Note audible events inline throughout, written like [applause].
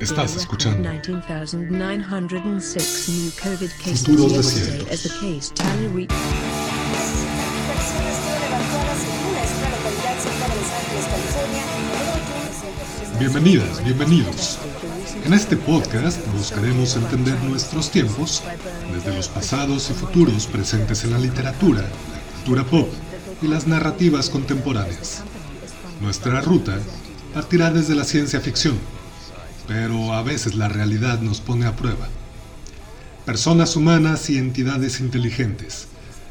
Estás escuchando Futuros Desiertos. Bienvenidas, bienvenidos. En este podcast buscaremos entender nuestros tiempos desde los pasados y futuros presentes en la literatura, la cultura pop y las narrativas contemporáneas. Nuestra ruta partirá desde la ciencia ficción, pero a veces la realidad nos pone a prueba. Personas humanas y entidades inteligentes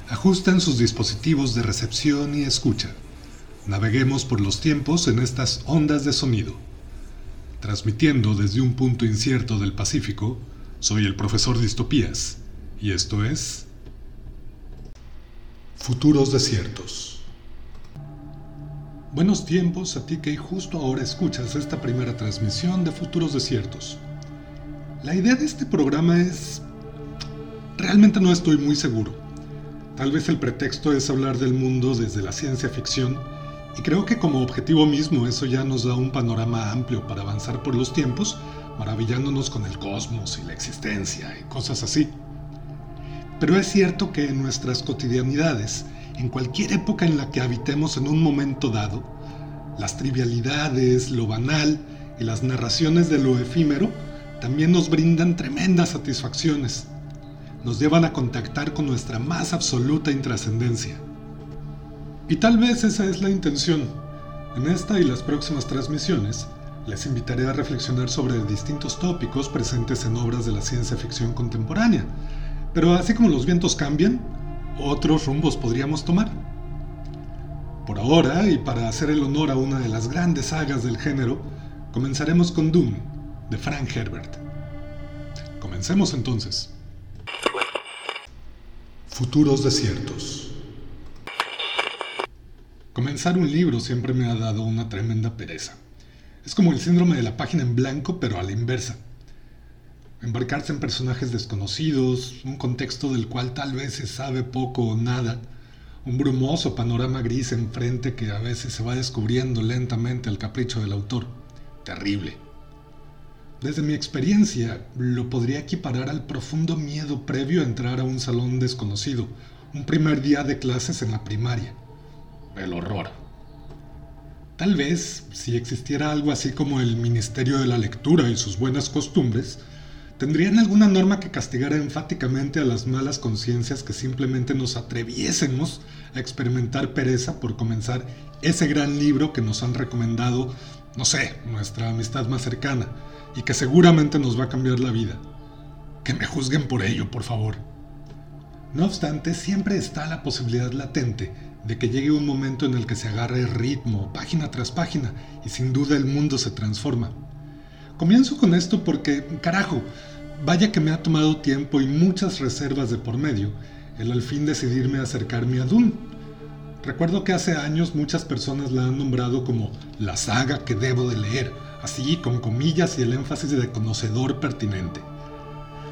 ajustan sus dispositivos de recepción y escucha. Naveguemos por los tiempos en estas ondas de sonido. Transmitiendo desde un punto incierto del Pacífico, soy el profesor Distopías, y esto es Futuros Desiertos. Buenos tiempos a ti que justo ahora escuchas esta primera transmisión de Futuros Desiertos. La idea de este programa es... Realmente no estoy muy seguro. Tal vez el pretexto es hablar del mundo desde la ciencia ficción y creo que como objetivo mismo eso ya nos da un panorama amplio para avanzar por los tiempos, maravillándonos con el cosmos y la existencia y cosas así. Pero es cierto que en nuestras cotidianidades, en cualquier época en la que habitemos en un momento dado, las trivialidades, lo banal y las narraciones de lo efímero también nos brindan tremendas satisfacciones. Nos llevan a contactar con nuestra más absoluta intrascendencia. Y tal vez esa es la intención. En esta y las próximas transmisiones, les invitaré a reflexionar sobre distintos tópicos presentes en obras de la ciencia ficción contemporánea. Pero así como los vientos cambian, otros rumbos podríamos tomar. Por ahora, y para hacer el honor a una de las grandes sagas del género, comenzaremos con Doom, de Frank Herbert. Comencemos entonces. Futuros desiertos. Comenzar un libro siempre me ha dado una tremenda pereza. Es como el síndrome de la página en blanco, pero a la inversa embarcarse en personajes desconocidos, un contexto del cual tal vez se sabe poco o nada, un brumoso panorama gris enfrente que a veces se va descubriendo lentamente al capricho del autor. Terrible. Desde mi experiencia, lo podría equiparar al profundo miedo previo a entrar a un salón desconocido, un primer día de clases en la primaria. El horror. Tal vez, si existiera algo así como el Ministerio de la Lectura y sus buenas costumbres, ¿Tendrían alguna norma que castigara enfáticamente a las malas conciencias que simplemente nos atreviésemos a experimentar pereza por comenzar ese gran libro que nos han recomendado, no sé, nuestra amistad más cercana, y que seguramente nos va a cambiar la vida? Que me juzguen por ello, por favor. No obstante, siempre está la posibilidad latente de que llegue un momento en el que se agarre ritmo, página tras página, y sin duda el mundo se transforma. Comienzo con esto porque, carajo, vaya que me ha tomado tiempo y muchas reservas de por medio el al fin decidirme a acercarme a Dune. Recuerdo que hace años muchas personas la han nombrado como la saga que debo de leer, así con comillas y el énfasis de conocedor pertinente.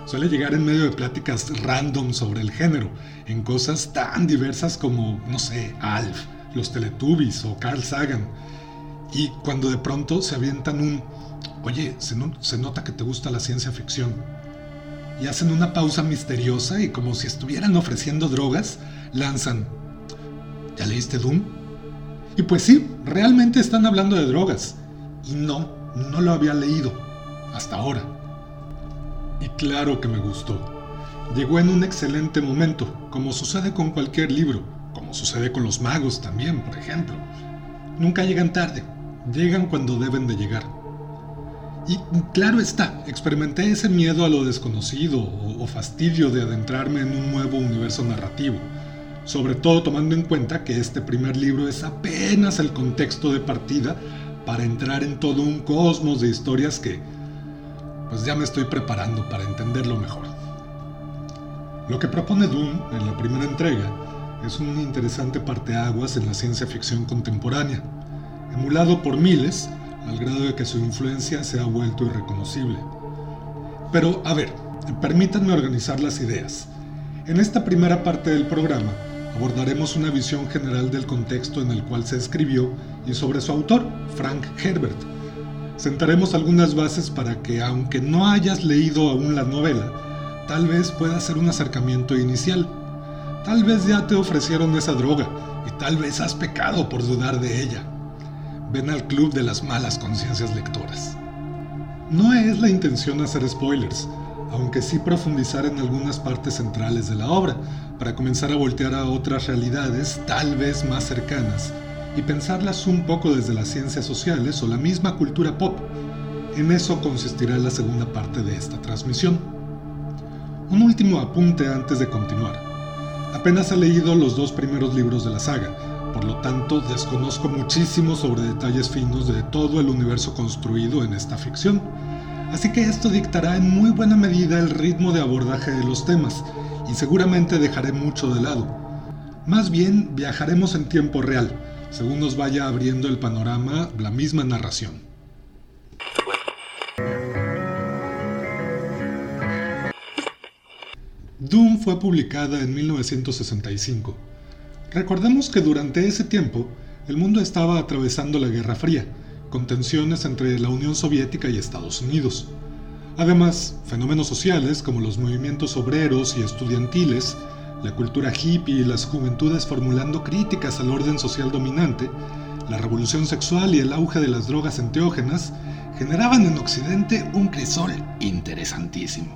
Suele llegar en medio de pláticas random sobre el género, en cosas tan diversas como, no sé, Alf, los Teletubbies o Carl Sagan. Y cuando de pronto se avientan un oye, se, nota que te gusta la ciencia ficción. Y hacen una pausa misteriosa y como si estuvieran ofreciendo drogas, lanzan, ¿ya leíste Doom? Y pues sí, realmente están hablando de drogas. Y no, no lo había leído, hasta ahora. Y claro que me gustó. Llegó en un excelente momento, como sucede con cualquier libro, como sucede con los magos también, por ejemplo. Nunca llegan tarde, llegan cuando deben de llegar. Y claro está, experimenté ese miedo a lo desconocido o, fastidio de adentrarme en un nuevo universo narrativo, sobre todo tomando en cuenta que este primer libro es apenas el contexto de partida para entrar en todo un cosmos de historias que pues ya me estoy preparando para entenderlo mejor. Lo que propone Doom en la primera entrega es un interesante parteaguas en la ciencia ficción contemporánea, emulado por miles al grado de que su influencia se ha vuelto irreconocible. Pero, a ver, permítanme organizar las ideas. En esta primera parte del programa abordaremos una visión general del contexto en el cual se escribió y sobre su autor, Frank Herbert. sentaremos algunas bases para que, aunque no hayas leído aún la novela, tal vez pueda ser un acercamiento inicial. Tal vez ya te ofrecieron esa droga y tal vez has pecado por dudar de ella. Ven al club de las malas conciencias lectoras. No es la intención hacer spoilers, aunque sí profundizar en algunas partes centrales de la obra, para comenzar a voltear a otras realidades tal vez más cercanas y pensarlas un poco desde las ciencias sociales o la misma cultura pop. En eso consistirá la segunda parte de esta transmisión. Un último apunte antes de continuar. Apenas he leído los dos primeros libros de la saga, por lo tanto desconozco muchísimo sobre detalles finos de todo el universo construido en esta ficción. Así que esto dictará en muy buena medida el ritmo de abordaje de los temas, y seguramente dejaré mucho de lado. Más bien viajaremos en tiempo real, según nos vaya abriendo el panorama la misma narración. Doom fue publicada en 1965. Recordemos que durante ese tiempo el mundo estaba atravesando la Guerra Fría, con tensiones entre la Unión Soviética y Estados Unidos. Además, fenómenos sociales como los movimientos obreros y estudiantiles la cultura hippie y las juventudes formulando críticas al orden social dominante, la revolución sexual y el auge de las drogas enteógenas generaban en Occidente un crisol interesantísimo.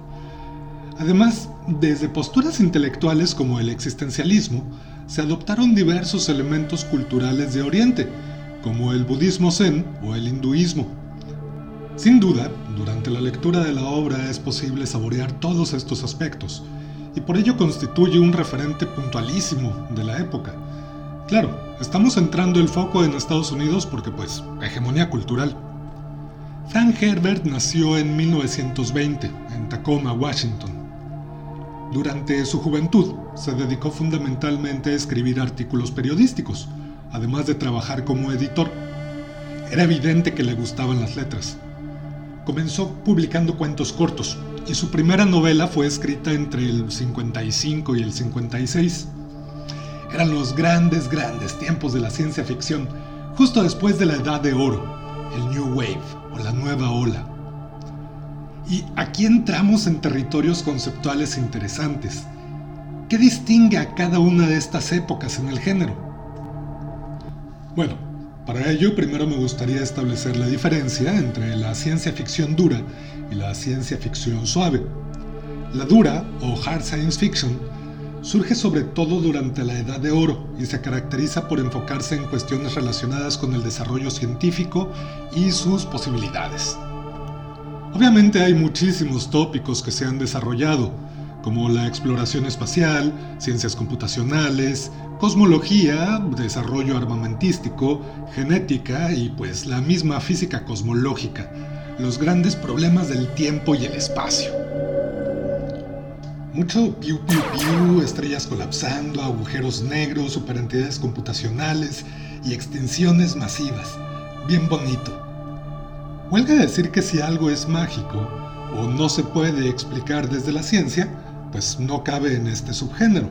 Además, desde posturas intelectuales como el existencialismo, se adoptaron diversos elementos culturales de Oriente, como el budismo zen o el hinduismo. Sin duda, durante la lectura de la obra es posible saborear todos estos aspectos, y por ello constituye un referente puntualísimo de la época. Claro, estamos centrando el foco en Estados Unidos porque pues, hegemonía cultural. Frank Herbert nació en 1920 en Tacoma, Washington. Durante su juventud se dedicó fundamentalmente a escribir artículos periodísticos, además de trabajar como editor. Era evidente que le gustaban las letras. Comenzó publicando cuentos cortos, y su primera novela fue escrita entre el 55 y el 56. Eran los grandes, grandes tiempos de la ciencia ficción, justo después de la Edad de Oro, el New Wave o la Nueva Ola. Y aquí entramos en territorios conceptuales interesantes. ¿Qué distingue a cada una de estas épocas en el género? Bueno, para ello primero me gustaría establecer la diferencia entre la ciencia ficción dura y la ciencia ficción suave. La dura o hard science fiction surge sobre todo durante la Edad de Oro y se caracteriza por enfocarse en cuestiones relacionadas con el desarrollo científico y sus posibilidades. Obviamente hay muchísimos tópicos que se han desarrollado, como la exploración espacial, ciencias computacionales, cosmología, desarrollo armamentístico, genética y pues la misma física cosmológica, los grandes problemas del tiempo y el espacio. Mucho piu piu piu, estrellas colapsando, agujeros negros, superentidades computacionales y extinciones masivas. Bien bonito. Huelga decir que si algo es mágico o no se puede explicar desde la ciencia, pues no cabe en este subgénero.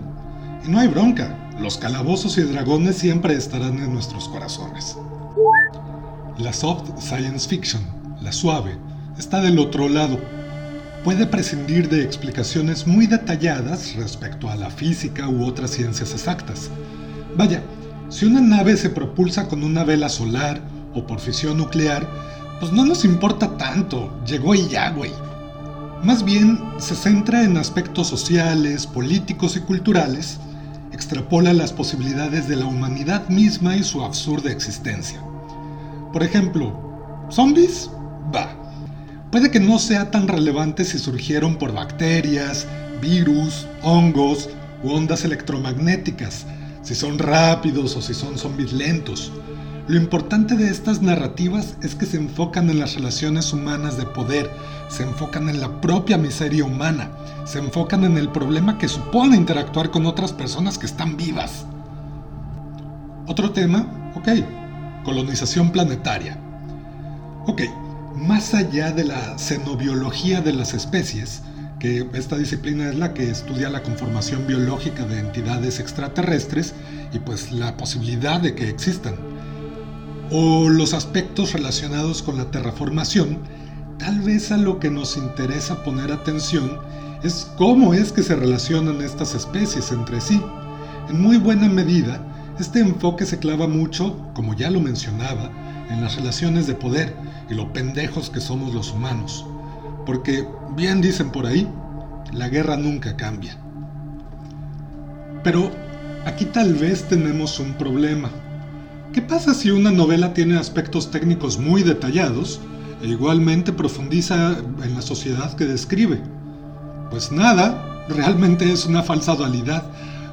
Y no hay bronca, los calabozos y dragones siempre estarán en nuestros corazones. La soft science fiction la suave, está del otro lado. Puede prescindir de explicaciones muy detalladas respecto a la física u otras ciencias exactas. Vaya, si una nave se propulsa con una vela solar o por fisión nuclear, pues no nos importa tanto, llegó y ya, güey. Más bien se centra en aspectos sociales, políticos y culturales, extrapola las posibilidades de la humanidad misma y su absurda existencia. Por ejemplo, ¿zombies? Va. Puede que no sea tan relevante si surgieron por bacterias, virus, hongos u ondas electromagnéticas, si son rápidos o si son zombies lentos. Lo importante de estas narrativas es que se enfocan en las relaciones humanas de poder, se enfocan en la propia miseria humana, se enfocan en el problema que supone interactuar con otras personas que están vivas. Otro tema, ok, colonización planetaria. Ok, más allá de la xenobiología de las especies, que esta disciplina es la que estudia la conformación biológica de entidades extraterrestres y pues la posibilidad de que existan. O los aspectos relacionados con la terraformación, tal vez a lo que nos interesa poner atención es cómo es que se relacionan estas especies entre sí. En muy buena medida, este enfoque se clava mucho, como ya lo mencionaba, en las relaciones de poder y lo pendejos que somos los humanos. Porque, bien dicen por ahí, la guerra nunca cambia. Pero aquí tal vez tenemos un problema. ¿Qué pasa si una novela tiene aspectos técnicos muy detallados e igualmente profundiza en la sociedad que describe? Pues nada, realmente es una falsa dualidad,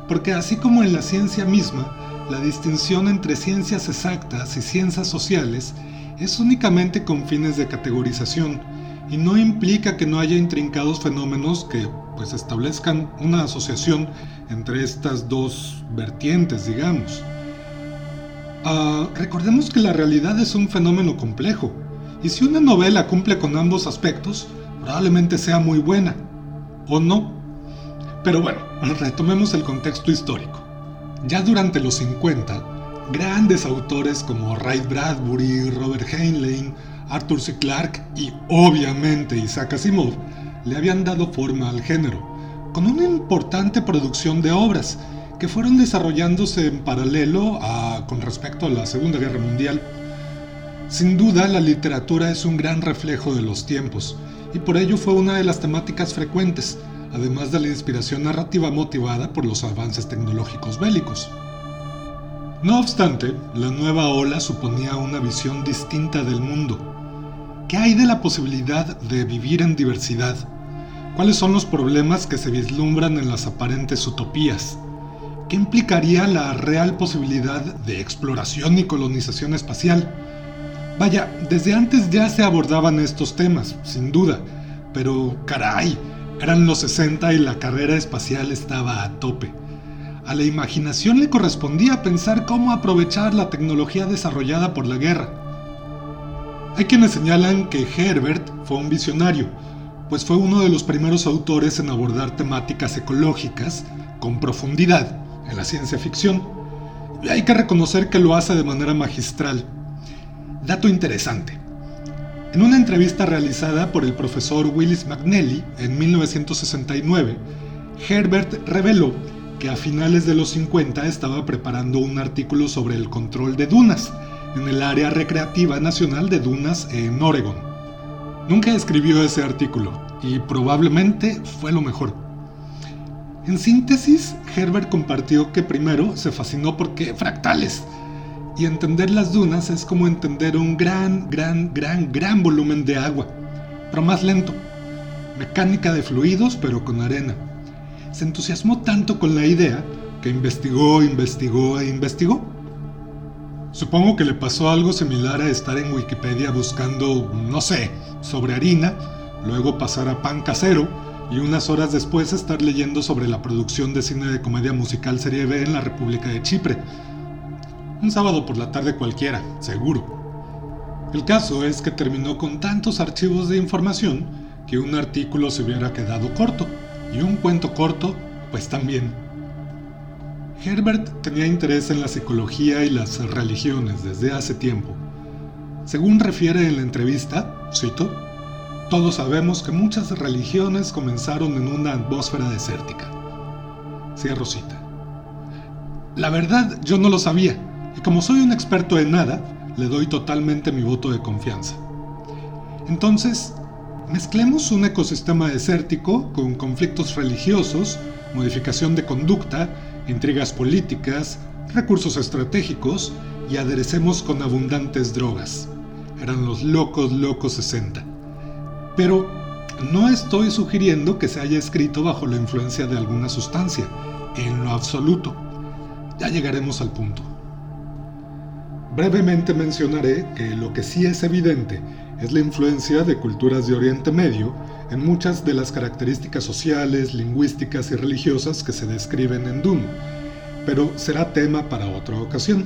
porque así como en la ciencia misma, la distinción entre ciencias exactas y ciencias sociales es únicamente con fines de categorización y no implica que no haya intrincados fenómenos que pues establezcan una asociación entre estas dos vertientes, digamos. Ah, recordemos que la realidad es un fenómeno complejo, y si una novela cumple con ambos aspectos, probablemente sea muy buena, o no. Pero bueno, [laughs] retomemos el contexto histórico. Ya durante los 50, grandes autores como Ray Bradbury, Robert Heinlein, Arthur C. Clarke y obviamente Isaac Asimov le habían dado forma al género, con una importante producción de obras que fueron desarrollándose en paralelo con respecto a la Segunda Guerra Mundial. Sin duda, la literatura es un gran reflejo de los tiempos, y por ello fue una de las temáticas frecuentes, además de la inspiración narrativa motivada por los avances tecnológicos bélicos. No obstante, la nueva ola suponía una visión distinta del mundo. ¿Qué hay de la posibilidad de vivir en diversidad? ¿Cuáles son los problemas que se vislumbran en las aparentes utopías? ¿Qué implicaría la real posibilidad de exploración y colonización espacial? Vaya, desde antes ya se abordaban estos temas, sin duda, pero caray, eran los 60 y la carrera espacial estaba a tope. A la imaginación le correspondía pensar cómo aprovechar la tecnología desarrollada por la guerra. Hay quienes señalan que Herbert fue un visionario, pues fue uno de los primeros autores en abordar temáticas ecológicas con profundidad en la ciencia ficción. Y hay que reconocer que lo hace de manera magistral. Dato interesante. En una entrevista realizada por el profesor Willis McNally en 1969, Herbert reveló que a finales de los 50 estaba preparando un artículo sobre el control de dunas en el área recreativa nacional de dunas en Oregon. Nunca escribió ese artículo y probablemente fue lo mejor. En síntesis, Herbert compartió que primero se fascinó porque fractales. Y entender las dunas es como entender un gran, gran, gran, gran volumen de agua, pero más lento. Mecánica de fluidos, pero con arena. Se entusiasmó tanto con la idea que investigó, investigó e investigó Supongo que le pasó algo similar a estar en Wikipedia buscando, no sé, sobre harina, luego pasar a pan casero y unas horas después estar leyendo sobre la producción de cine de comedia musical Serie B en la República de Chipre. Un sábado por la tarde cualquiera, seguro. El caso es que terminó con tantos archivos de información que un artículo se hubiera quedado corto y un cuento corto, pues también. Herbert tenía interés en la psicología y las religiones desde hace tiempo. Según refiere en la entrevista, cito, todos sabemos que muchas religiones comenzaron en una atmósfera desértica. Cierro cita. La verdad, yo no lo sabía, y como soy un experto en nada, le doy totalmente mi voto de confianza. Entonces, mezclemos un ecosistema desértico con conflictos religiosos, modificación de conducta intrigas políticas, recursos estratégicos y aderecemos con abundantes drogas. Eran los locos locos 60. Pero no estoy sugiriendo que se haya escrito bajo la influencia de alguna sustancia, en lo absoluto. Ya llegaremos al punto. Brevemente mencionaré que lo que sí es evidente es la influencia de culturas de Oriente Medio en muchas de las características sociales, lingüísticas y religiosas que se describen en Dune, pero será tema para otra ocasión.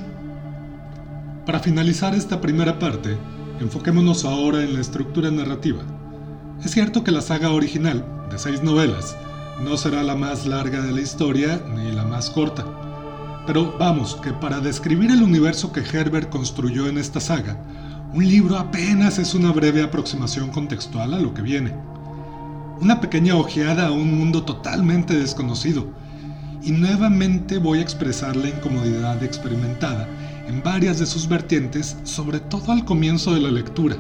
Para finalizar esta primera parte, enfoquémonos ahora en la estructura narrativa. Es cierto que la saga original, de seis novelas, no será la más larga de la historia ni la más corta, Pero vamos, que para describir el universo que Herbert construyó en esta saga, un libro apenas es una breve aproximación contextual a lo que viene. Una pequeña ojeada a un mundo totalmente desconocido. Y nuevamente voy a expresar la incomodidad experimentada en varias de sus vertientes, sobre todo al comienzo de la lectura.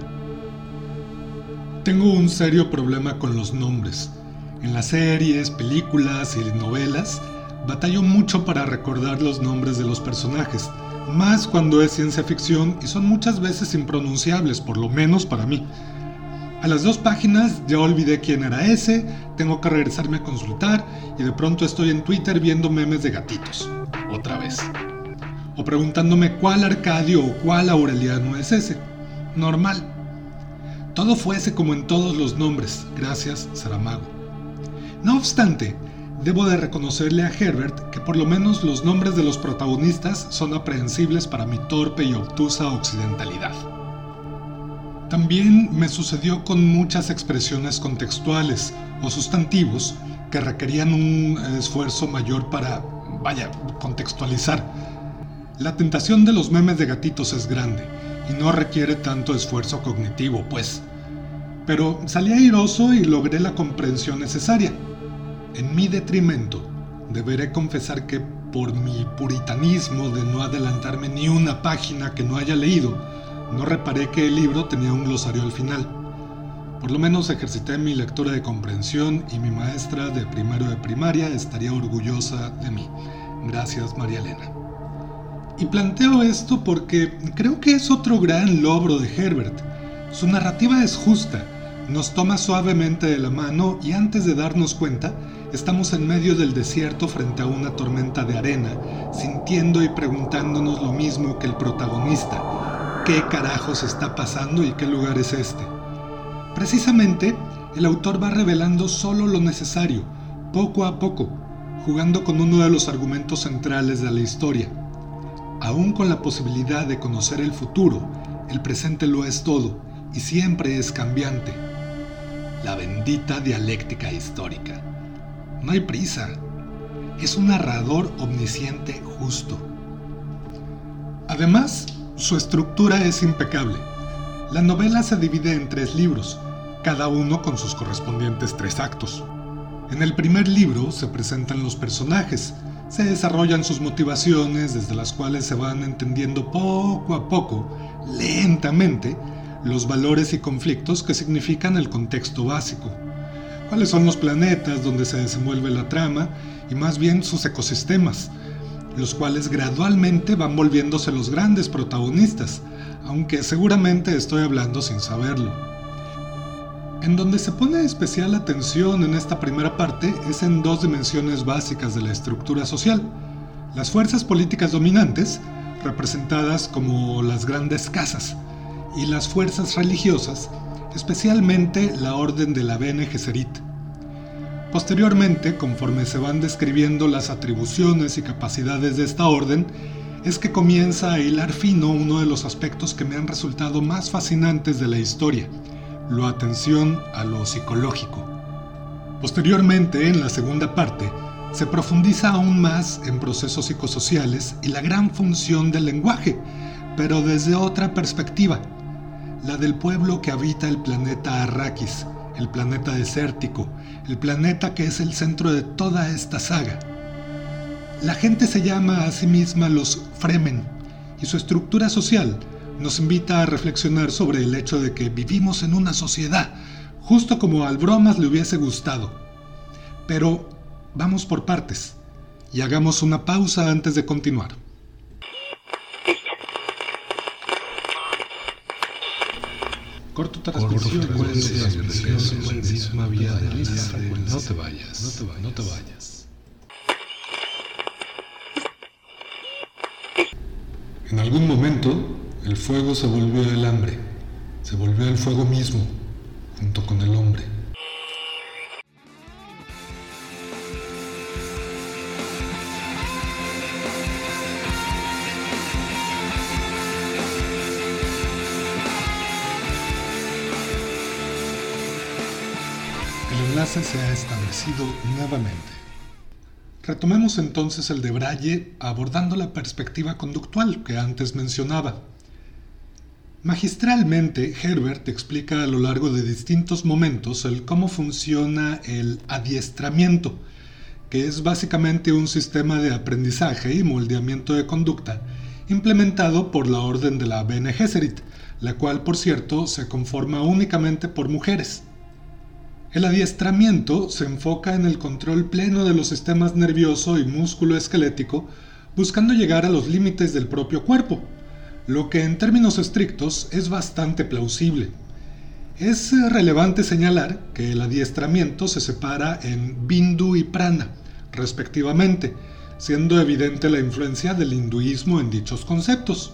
Tengo un serio problema con los nombres. En las series, películas y novelas, batallo mucho para recordar los nombres de los personajes, más cuando es ciencia ficción y son muchas veces impronunciables, por lo menos para mí. A las dos páginas ya olvidé quién era ese, tengo que regresarme a consultar y de pronto estoy en Twitter viendo memes de gatitos. Otra vez. O preguntándome cuál Arcadio o cuál Aureliano es ese. Normal. Todo fuese como en todos los nombres, gracias Saramago. No obstante, debo de reconocerle a Herbert que por lo menos los nombres de los protagonistas son aprehensibles para mi torpe y obtusa occidentalidad. También me sucedió con muchas expresiones contextuales o sustantivos que requerían un esfuerzo mayor para, vaya, contextualizar. La tentación de los memes de gatitos es grande y no requiere tanto esfuerzo cognitivo, pues. Pero salí airoso y logré la comprensión necesaria. En mi detrimento, deberé confesar que por mi puritanismo de no adelantarme ni una página que no haya leído, no reparé que el libro tenía un glosario al final. Por lo menos ejercité mi lectura de comprensión y mi maestra de primero de primaria estaría orgullosa de mí. Gracias, María Elena. Y planteo esto porque creo que es otro gran logro de Herbert. Su narrativa es justa, nos toma suavemente de la mano y antes de darnos cuenta, Estamos en medio del desierto frente a una tormenta de arena, sintiendo y preguntándonos lo mismo que el protagonista. ¿Qué carajos está pasando y qué lugar es este? Precisamente, el autor va revelando solo lo necesario, poco a poco, jugando con uno de los argumentos centrales de la historia. Aún con la posibilidad de conocer el futuro, el presente lo es todo y siempre es cambiante. La bendita dialéctica histórica. No hay prisa. Es un narrador omnisciente justo. Además, su estructura es impecable. La novela se divide en tres libros, cada uno con sus correspondientes tres actos. En el primer libro se presentan los personajes, se desarrollan sus motivaciones desde las cuales se van entendiendo poco a poco, lentamente, los valores y conflictos que significan el contexto básico cuáles son los planetas donde se desenvuelve la trama y más bien sus ecosistemas, los cuales gradualmente van volviéndose los grandes protagonistas, aunque seguramente estoy hablando sin saberlo. En donde se pone especial atención en esta primera parte es en dos dimensiones básicas de la estructura social. Las fuerzas políticas dominantes, representadas como las grandes casas, y las fuerzas religiosas, especialmente la Orden de la Bene Gesserit. Posteriormente, conforme se van describiendo las atribuciones y capacidades de esta orden, es que comienza a hilar fino uno de los aspectos que me han resultado más fascinantes de la historia, la atención a lo psicológico. Posteriormente, en la segunda parte, se profundiza aún más en procesos psicosociales y la gran función del lenguaje, pero desde otra perspectiva, la del pueblo que habita el planeta Arrakis, el planeta desértico, el planeta que es el centro de toda esta saga. La gente se llama a sí misma los Fremen y su estructura social nos invita a reflexionar sobre el hecho de que vivimos en una sociedad, justo como al Bromas le hubiese gustado. Pero vamos por partes y hagamos una pausa antes de continuar. Corto transmisión. No te vayas. No te vayas. En algún momento, el fuego se volvió el hambre. Se volvió el fuego mismo, junto con el hombre. se ha establecido nuevamente. Retomemos entonces el de Braille abordando la perspectiva conductual que antes mencionaba. Magistralmente, Herbert explica a lo largo de distintos momentos el cómo funciona el adiestramiento, que es básicamente un sistema de aprendizaje y moldeamiento de conducta implementado por la Orden de la Bene Gesserit, la cual, por cierto, se conforma únicamente por mujeres. El adiestramiento se enfoca en el control pleno de los sistemas nervioso y músculo esquelético, buscando llegar a los límites del propio cuerpo, lo que en términos estrictos es bastante plausible. Es relevante señalar que el adiestramiento se separa en Bindu y Prana, respectivamente, siendo evidente la influencia del hinduismo en dichos conceptos.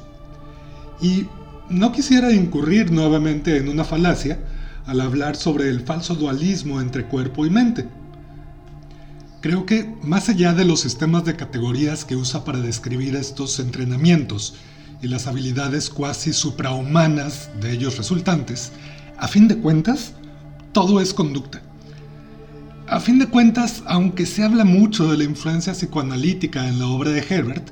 Y no quisiera incurrir nuevamente en una falacia al hablar sobre el falso dualismo entre cuerpo y mente. Creo que, más allá de los sistemas de categorías que usa para describir estos entrenamientos y las habilidades cuasi suprahumanas de ellos resultantes, a fin de cuentas, todo es conducta. A fin de cuentas, aunque se habla mucho de la influencia psicoanalítica en la obra de Herbert,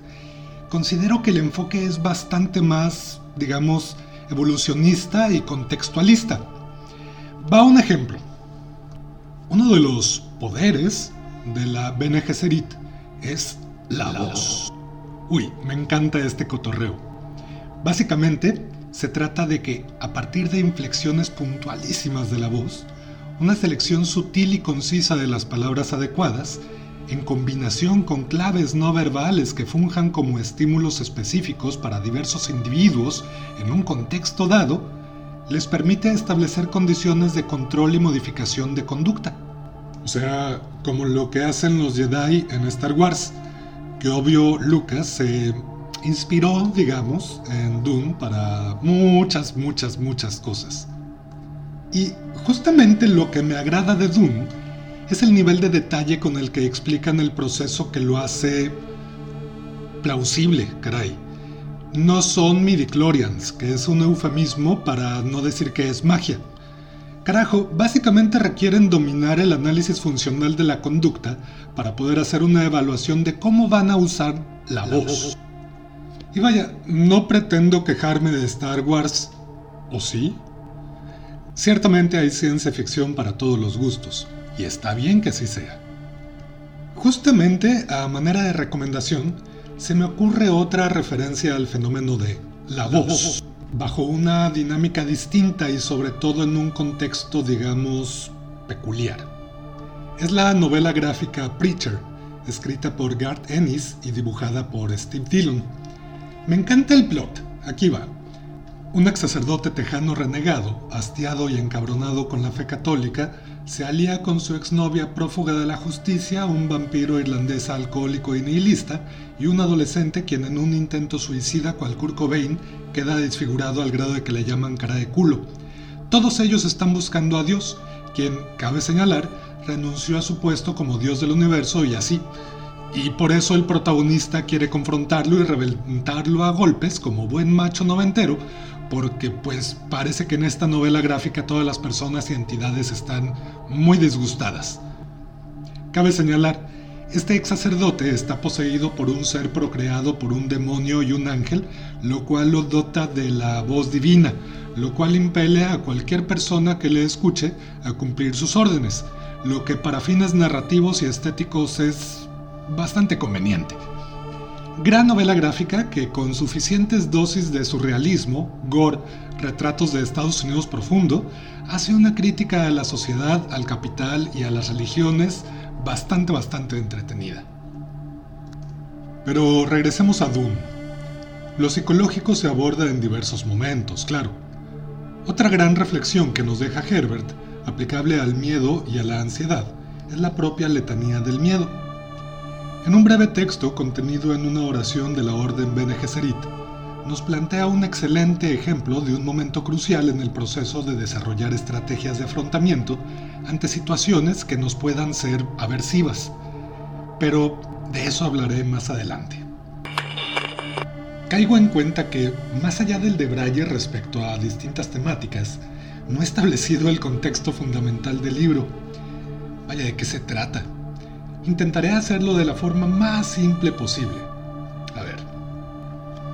considero que el enfoque es bastante más, digamos, evolucionista y contextualista. Va un ejemplo. Uno de los poderes de la Bene Gesserit es la voz. Uy, me encanta este cotorreo. Básicamente, se trata de que, a partir de inflexiones puntualísimas de la voz, una selección sutil y concisa de las palabras adecuadas, en combinación con claves no verbales que funjan como estímulos específicos para diversos individuos en un contexto dado, les permite establecer condiciones de control y modificación de conducta. O sea, como lo que hacen los Jedi en Star Wars, que obvio Lucas se inspiró, digamos, en Dune para muchas, muchas, muchas cosas. Y justamente lo que me agrada de Doom es el nivel de detalle con el que explican el proceso que lo hace plausible, caray. No son midichlorians, que es un eufemismo para no decir que es magia. Carajo, básicamente requieren dominar el análisis funcional de la conducta para poder hacer una evaluación de cómo van a usar la voz. Y vaya, no pretendo quejarme de Star Wars, ¿o sí? Ciertamente hay ciencia ficción para todos los gustos, y está bien que así sea. Justamente a manera de recomendación, se me ocurre otra referencia al fenómeno de la voz, bajo una dinámica distinta y sobre todo en un contexto, digamos, peculiar. Es la novela gráfica Preacher, escrita por Garth Ennis y dibujada por Steve Dillon. Me encanta el plot, aquí va. Un ex sacerdote tejano renegado, hastiado y encabronado con la fe católica, se alía con su exnovia prófuga de la justicia, un vampiro irlandés alcohólico y nihilista, y un adolescente quien en un intento suicida cual Kurt Cobain queda desfigurado al grado de que le llaman cara de culo. Todos ellos están buscando a Dios, quien, cabe señalar, renunció a su puesto como Dios del universo y así. Y por eso el protagonista quiere confrontarlo y reventarlo a golpes como buen macho noventero, porque pues parece que en esta novela gráfica todas las personas y entidades están muy disgustadas. Cabe señalar, este ex sacerdote está poseído por un ser procreado por un demonio y un ángel, lo cual lo dota de la voz divina, lo cual impele a cualquier persona que le escuche a cumplir sus órdenes, lo que para fines narrativos y estéticos es bastante conveniente. Gran novela gráfica que con suficientes dosis de surrealismo, gore, retratos de Estados Unidos profundo, hace una crítica a la sociedad, al capital y a las religiones bastante, bastante entretenida. Pero regresemos a Doom. Lo psicológico se aborda en diversos momentos, claro. Otra gran reflexión que nos deja Herbert, aplicable al miedo y a la ansiedad, es la propia letanía del miedo en un breve texto contenido en una oración de la Orden Bene Gesserit, nos plantea un excelente ejemplo de un momento crucial en el proceso de desarrollar estrategias de afrontamiento ante situaciones que nos puedan ser aversivas. Pero de eso hablaré más adelante. Caigo en cuenta que, más allá del de Braille respecto a distintas temáticas, no he establecido el contexto fundamental del libro. Vaya, ¿de qué se trata? Intentaré hacerlo de la forma más simple posible. A ver.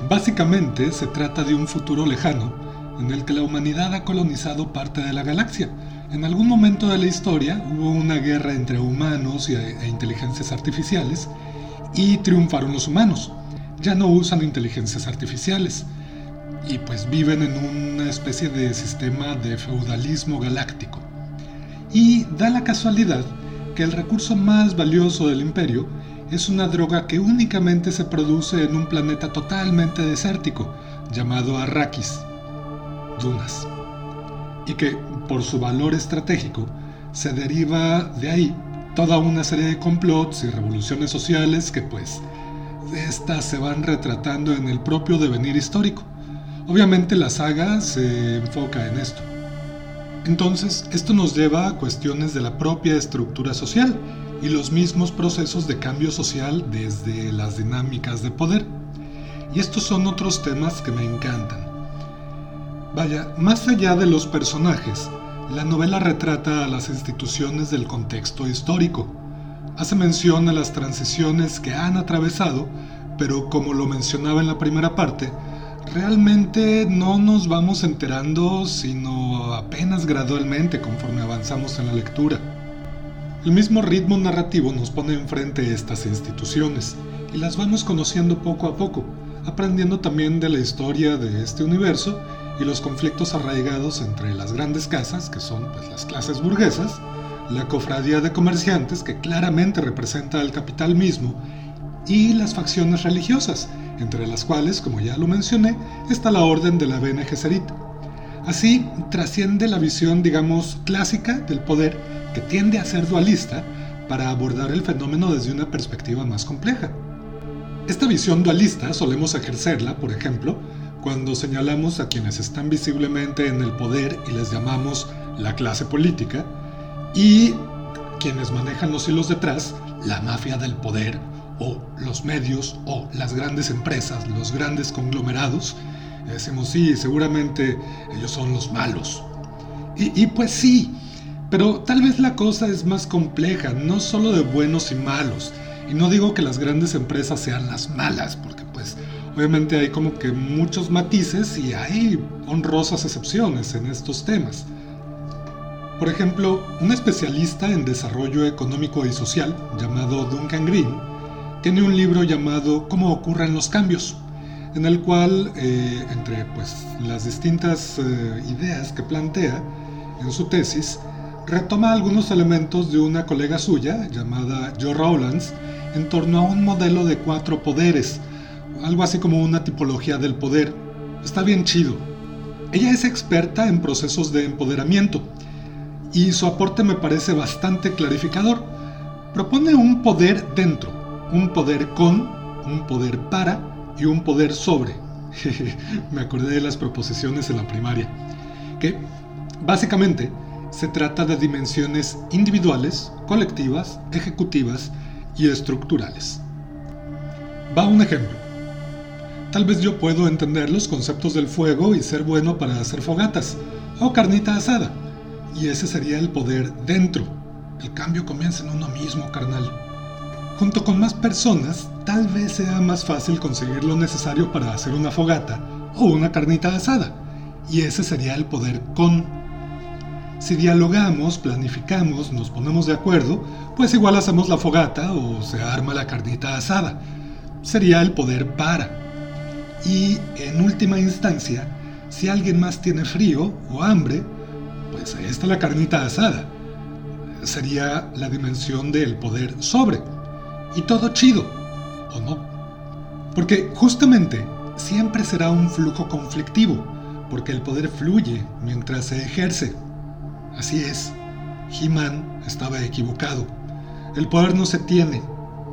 Básicamente se trata de un futuro lejano en el que la humanidad ha colonizado parte de la galaxia. En algún momento de la historia hubo una guerra entre humanos e inteligencias artificiales y triunfaron los humanos. Ya no usan inteligencias artificiales y pues viven en una especie de sistema de feudalismo galáctico. Y da la casualidad que el recurso más valioso del imperio es una droga que únicamente se produce en un planeta totalmente desértico llamado Arrakis, dunas, y que por su valor estratégico se deriva de ahí toda una serie de complots y revoluciones sociales que pues estas se van retratando en el propio devenir histórico. Obviamente la saga se enfoca en esto. Entonces, esto nos lleva a cuestiones de la propia estructura social y los mismos procesos de cambio social desde las dinámicas de poder. Y estos son otros temas que me encantan. Vaya, más allá de los personajes, la novela retrata a las instituciones del contexto histórico. Hace mención a las transiciones que han atravesado, pero como lo mencionaba en la primera parte, realmente no nos vamos enterando sino apenas gradualmente conforme avanzamos en la lectura. El mismo ritmo narrativo nos pone enfrente estas instituciones y las vamos conociendo poco a poco, aprendiendo también de la historia de este universo y los conflictos arraigados entre las grandes casas, que son pues, las clases burguesas, la cofradía de comerciantes, que claramente representa al capital mismo, y las facciones religiosas, entre las cuales, como ya lo mencioné, está la orden de la Bene Gesserit. Así trasciende la visión, digamos, clásica del poder, que tiende a ser dualista, para abordar el fenómeno desde una perspectiva más compleja. Esta visión dualista solemos ejercerla, por ejemplo, cuando señalamos a quienes están visiblemente en el poder y les llamamos la clase política, y quienes manejan los hilos detrás, la mafia del poder, o los medios, o las grandes empresas, los grandes conglomerados, decimos, sí, seguramente ellos son los malos. Y, y pues sí, pero tal vez la cosa es más compleja, no solo de buenos y malos. Y no digo que las grandes empresas sean las malas, porque pues Obviamente hay como que muchos matices y hay honrosas excepciones en estos temas. Por ejemplo, un especialista en desarrollo económico y social llamado Duncan Green tiene un libro llamado Cómo ocurren los cambios, en el cual, eh, entre pues, las distintas eh, ideas que plantea en su tesis, retoma algunos elementos de una colega suya llamada Joe Rowlands en torno a un modelo de cuatro poderes, algo así como una tipología del poder. Está bien chido. Ella es experta en procesos de empoderamiento y su aporte me parece bastante clarificador. Propone un poder dentro, un poder con, un poder para y un poder sobre. [laughs] me acordé de las proposiciones en la primaria. Que básicamente se trata de dimensiones individuales, colectivas, ejecutivas y estructurales. Va un ejemplo. Tal vez yo puedo entender los conceptos del fuego y ser bueno para hacer fogatas o carnita asada. Y ese sería el poder dentro. El cambio comienza en uno mismo, carnal. Junto con más personas, tal vez sea más fácil conseguir lo necesario para hacer una fogata o una carnita asada. Y ese sería el poder con. Si dialogamos, planificamos, nos ponemos de acuerdo, pues igual hacemos la fogata o se arma la carnita asada. Sería el poder para. Y en última instancia, si alguien más tiene frío o hambre, pues ahí está la carnita asada. Sería la dimensión del poder sobre. Y todo chido, ¿o no? Porque justamente siempre será un flujo conflictivo, porque el poder fluye mientras se ejerce. Así es, He-Man estaba equivocado. El poder no se tiene,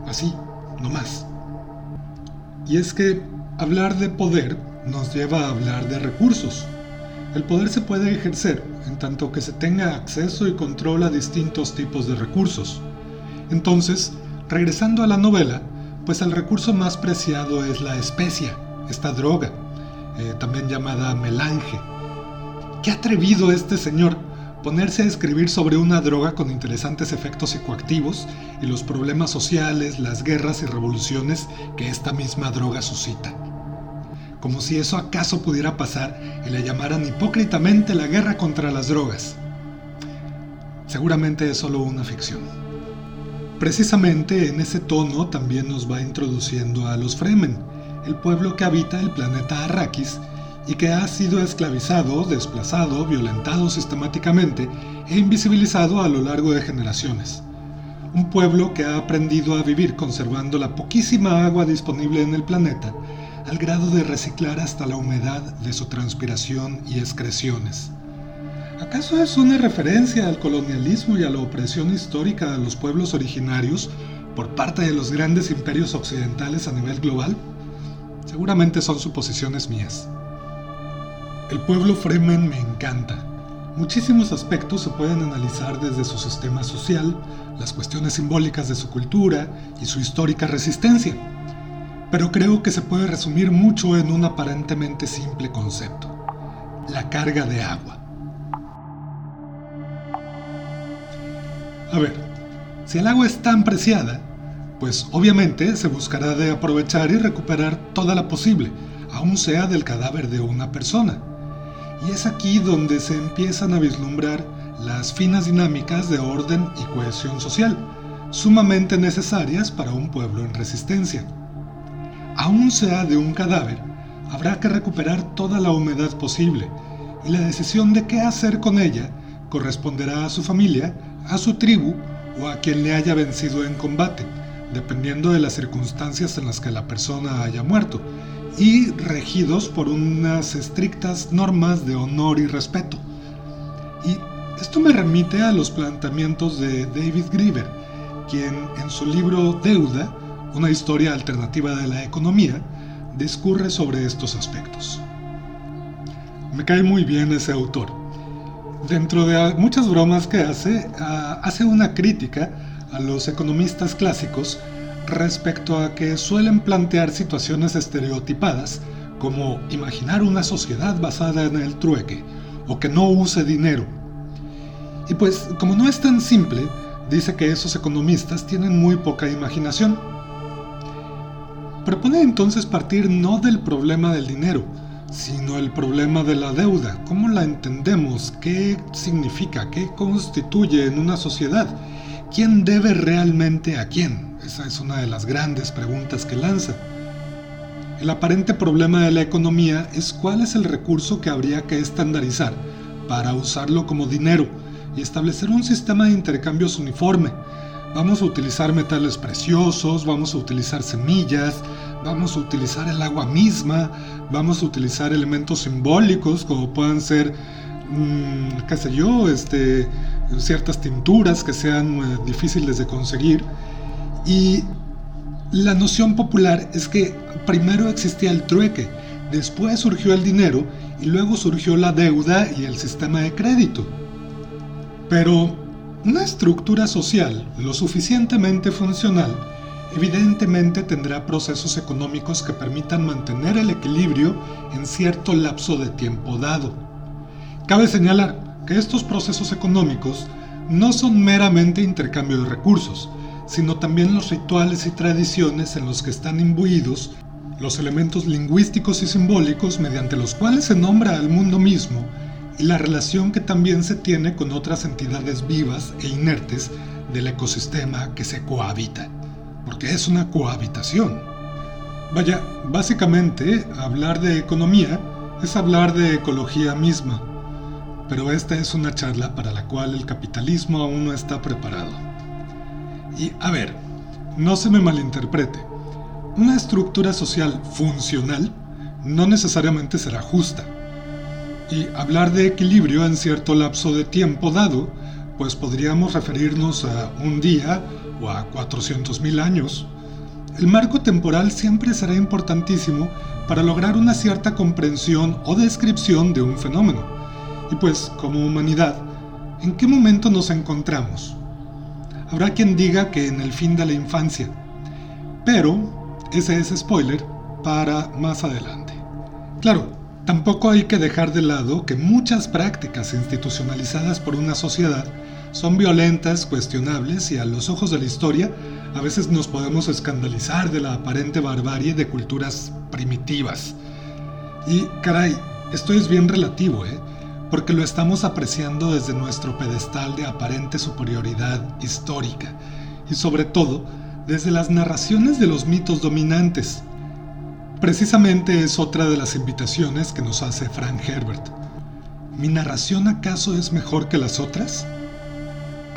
así, no más. Y es que Hablar de poder nos lleva a hablar de recursos. El poder se puede ejercer en tanto que se tenga acceso y control a distintos tipos de recursos. Entonces, regresando a la novela, pues el recurso más preciado es la especia, esta droga, eh, también llamada melange. Qué atrevido este señor, ponerse a escribir sobre una droga con interesantes efectos psicoactivos y los problemas sociales, las guerras y revoluciones que esta misma droga suscita. Como si eso acaso pudiera pasar y le llamaran hipócritamente la guerra contra las drogas. Seguramente es solo una ficción. Precisamente en ese tono también nos va introduciendo a los Fremen, el pueblo que habita el planeta Arrakis y que ha sido esclavizado, desplazado, violentado sistemáticamente e invisibilizado a lo largo de generaciones. Un pueblo que ha aprendido a vivir conservando la poquísima agua disponible en el planeta, al grado de reciclar hasta la humedad de su transpiración y excreciones. ¿Acaso es una referencia al colonialismo y a la opresión histórica de los pueblos originarios por parte de los grandes imperios occidentales a nivel global? Seguramente son suposiciones mías. El pueblo Fremen me encanta. Muchísimos aspectos se pueden analizar desde su sistema social, las cuestiones simbólicas de su cultura y su histórica resistencia. Pero creo que se puede resumir mucho en un aparentemente simple concepto, la carga de agua. A ver, si el agua es tan preciada, pues obviamente se buscará de aprovechar y recuperar toda la posible, aun sea del cadáver de una persona y es aquí donde se empiezan a vislumbrar las finas dinámicas de orden y cohesión social, sumamente necesarias para un pueblo en resistencia. Aún sea de un cadáver, habrá que recuperar toda la humedad posible, y la decisión de qué hacer con ella corresponderá a su familia, a su tribu o a quien le haya vencido en combate, dependiendo de las circunstancias en las que la persona haya muerto, y regidos por unas estrictas normas de honor y respeto. Y esto me remite a los planteamientos de David Grieber, quien en su libro Deuda, una historia alternativa de la economía, discurre sobre estos aspectos. Me cae muy bien ese autor. Dentro de muchas bromas que hace, hace una crítica a los economistas clásicos respecto a que suelen plantear situaciones estereotipadas como imaginar una sociedad basada en el trueque o que no use dinero. Y pues como no es tan simple, dice que esos economistas tienen muy poca imaginación. Propone entonces partir no del problema del dinero, sino el problema de la deuda, cómo la entendemos, qué significa, qué constituye en una sociedad, quién debe realmente a quién. Esa es una de las grandes preguntas que lanza. El aparente problema de la economía es cuál es el recurso que habría que estandarizar para usarlo como dinero y establecer un sistema de intercambios uniforme. Vamos a utilizar metales preciosos, vamos a utilizar semillas, vamos a utilizar el agua misma, vamos a utilizar elementos simbólicos como puedan ser, mm, qué sé yo, este, ciertas tinturas que sean eh, difíciles de conseguir y la noción popular es que primero existía el trueque, después surgió el dinero y luego surgió la deuda y el sistema de crédito. Pero una estructura social lo suficientemente funcional evidentemente tendrá procesos económicos que permitan mantener el equilibrio en cierto lapso de tiempo dado. Cabe señalar que estos procesos económicos no son meramente intercambio de recursos, sino también los rituales y tradiciones en los que están imbuidos los elementos lingüísticos y simbólicos mediante los cuales se nombra al mundo mismo y la relación que también se tiene con otras entidades vivas e inertes del ecosistema que se cohabita, porque es una cohabitación. Vaya, básicamente hablar de economía es hablar de ecología misma, pero esta es una charla para la cual el capitalismo aún no está preparado. Y a ver, no se me malinterprete, una estructura social funcional no necesariamente será justa. Y hablar de equilibrio en cierto lapso de tiempo dado, pues podríamos referirnos a un día o a 400.000 años. El marco temporal siempre será importantísimo para lograr una cierta comprensión o descripción de un fenómeno. Y pues, como humanidad, ¿en qué momento nos encontramos? Habrá quien diga que en el fin de la infancia, pero ese es spoiler para más adelante. Claro, Tampoco hay que dejar de lado que muchas prácticas institucionalizadas por una sociedad son violentas, cuestionables y a los ojos de la historia a veces nos podemos escandalizar de la aparente barbarie de culturas primitivas. Y caray, esto es bien relativo, ¿eh? porque lo estamos apreciando desde nuestro pedestal de aparente superioridad histórica y sobre todo desde las narraciones de los mitos dominantes. Precisamente es otra de las invitaciones que nos hace Frank Herbert. ¿Mi narración acaso es mejor que las otras?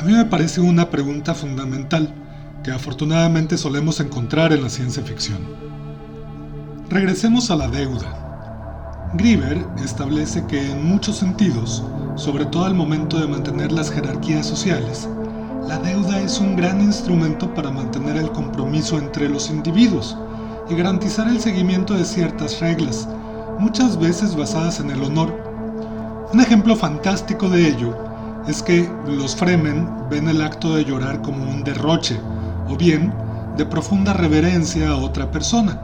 A mí me parece una pregunta fundamental que afortunadamente solemos encontrar en la ciencia ficción. Regresemos a la deuda. Grieber establece que en muchos sentidos, sobre todo al momento de mantener las jerarquías sociales, la deuda es un gran instrumento para mantener el compromiso entre los individuos y garantizar el seguimiento de ciertas reglas, muchas veces basadas en el honor. Un ejemplo fantástico de ello es que los Fremen ven el acto de llorar como un derroche, o bien de profunda reverencia a otra persona.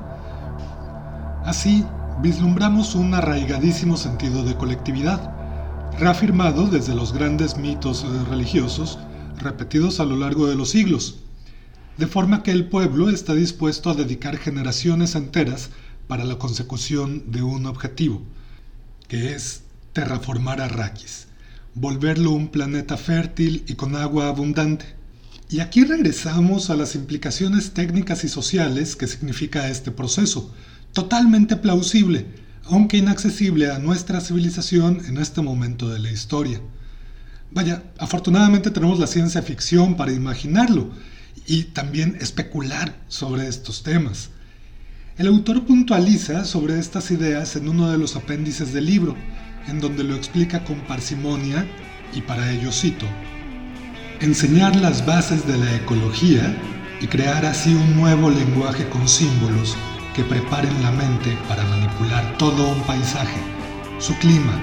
Así, vislumbramos un arraigadísimo sentido de colectividad, reafirmado desde los grandes mitos religiosos repetidos a lo largo de los siglos, de forma que el pueblo está dispuesto a dedicar generaciones enteras para la consecución de un objetivo, que es terraformar Arrakis, volverlo un planeta fértil y con agua abundante. Y aquí regresamos a las implicaciones técnicas y sociales que significa este proceso, totalmente plausible, aunque inaccesible a nuestra civilización en este momento de la historia. Vaya, afortunadamente tenemos la ciencia ficción para imaginarlo y también especular sobre estos temas. El autor puntualiza sobre estas ideas en uno de los apéndices del libro, en donde lo explica con parsimonia y para ello cito, enseñar las bases de la ecología y crear así un nuevo lenguaje con símbolos que preparen la mente para manipular todo un paisaje, su clima,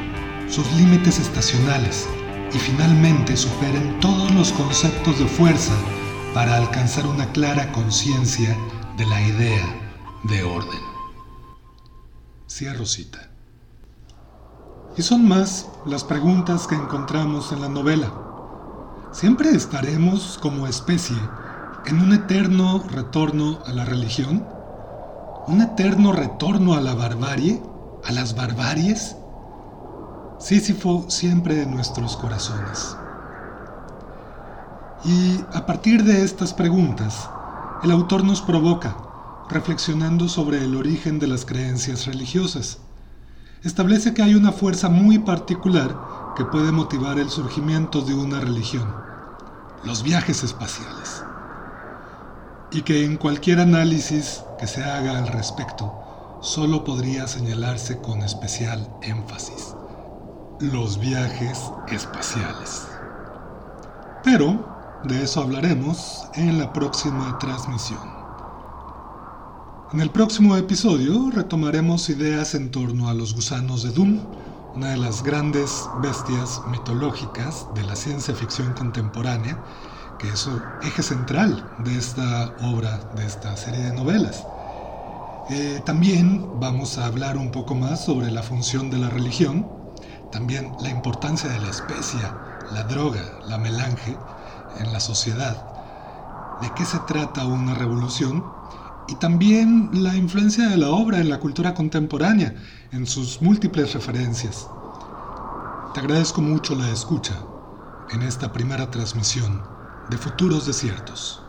sus límites estacionales y finalmente superen todos los conceptos de fuerza para alcanzar una clara conciencia de la idea de orden. Cierro cita. Y son más las preguntas que encontramos en la novela. ¿Siempre estaremos como especie en un eterno retorno a la religión? un eterno retorno a la barbarie, a las barbaries? Sísifo siempre en nuestros corazones. Y a partir de estas preguntas, el autor nos provoca, reflexionando sobre el origen de las creencias religiosas. Establece que hay una fuerza muy particular que puede motivar el surgimiento de una religión, los viajes espaciales y que en cualquier análisis que se haga al respecto solo podría señalarse con especial énfasis los viajes espaciales. Pero de eso hablaremos en la próxima transmisión. En el próximo episodio retomaremos ideas en torno a los gusanos de Doom, una de las grandes bestias mitológicas de la ciencia ficción contemporánea que es eje central de esta obra, de esta serie de novelas. Eh, también vamos a hablar un poco más sobre la función de la religión, también la importancia de la especia, la droga, la melange en la sociedad, de qué se trata una revolución y también la influencia de la obra en la cultura contemporánea, en sus múltiples referencias. Te agradezco mucho la escucha en esta primera transmisión de futuros desiertos.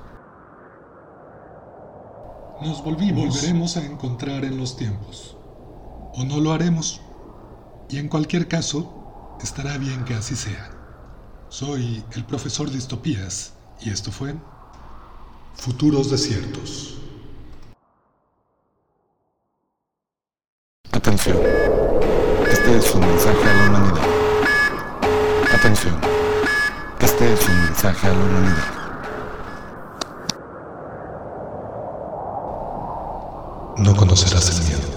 Nos volvimos, volveremos a encontrar en los tiempos. O no lo haremos. Y en cualquier caso, estará bien que así sea. Soy el profesor Distopías y esto fue Futuros Desiertos. Atención. Este es un mensaje a la humanidad. Atención. Este es un mensaje a la humanidad. No conocerás el miedo.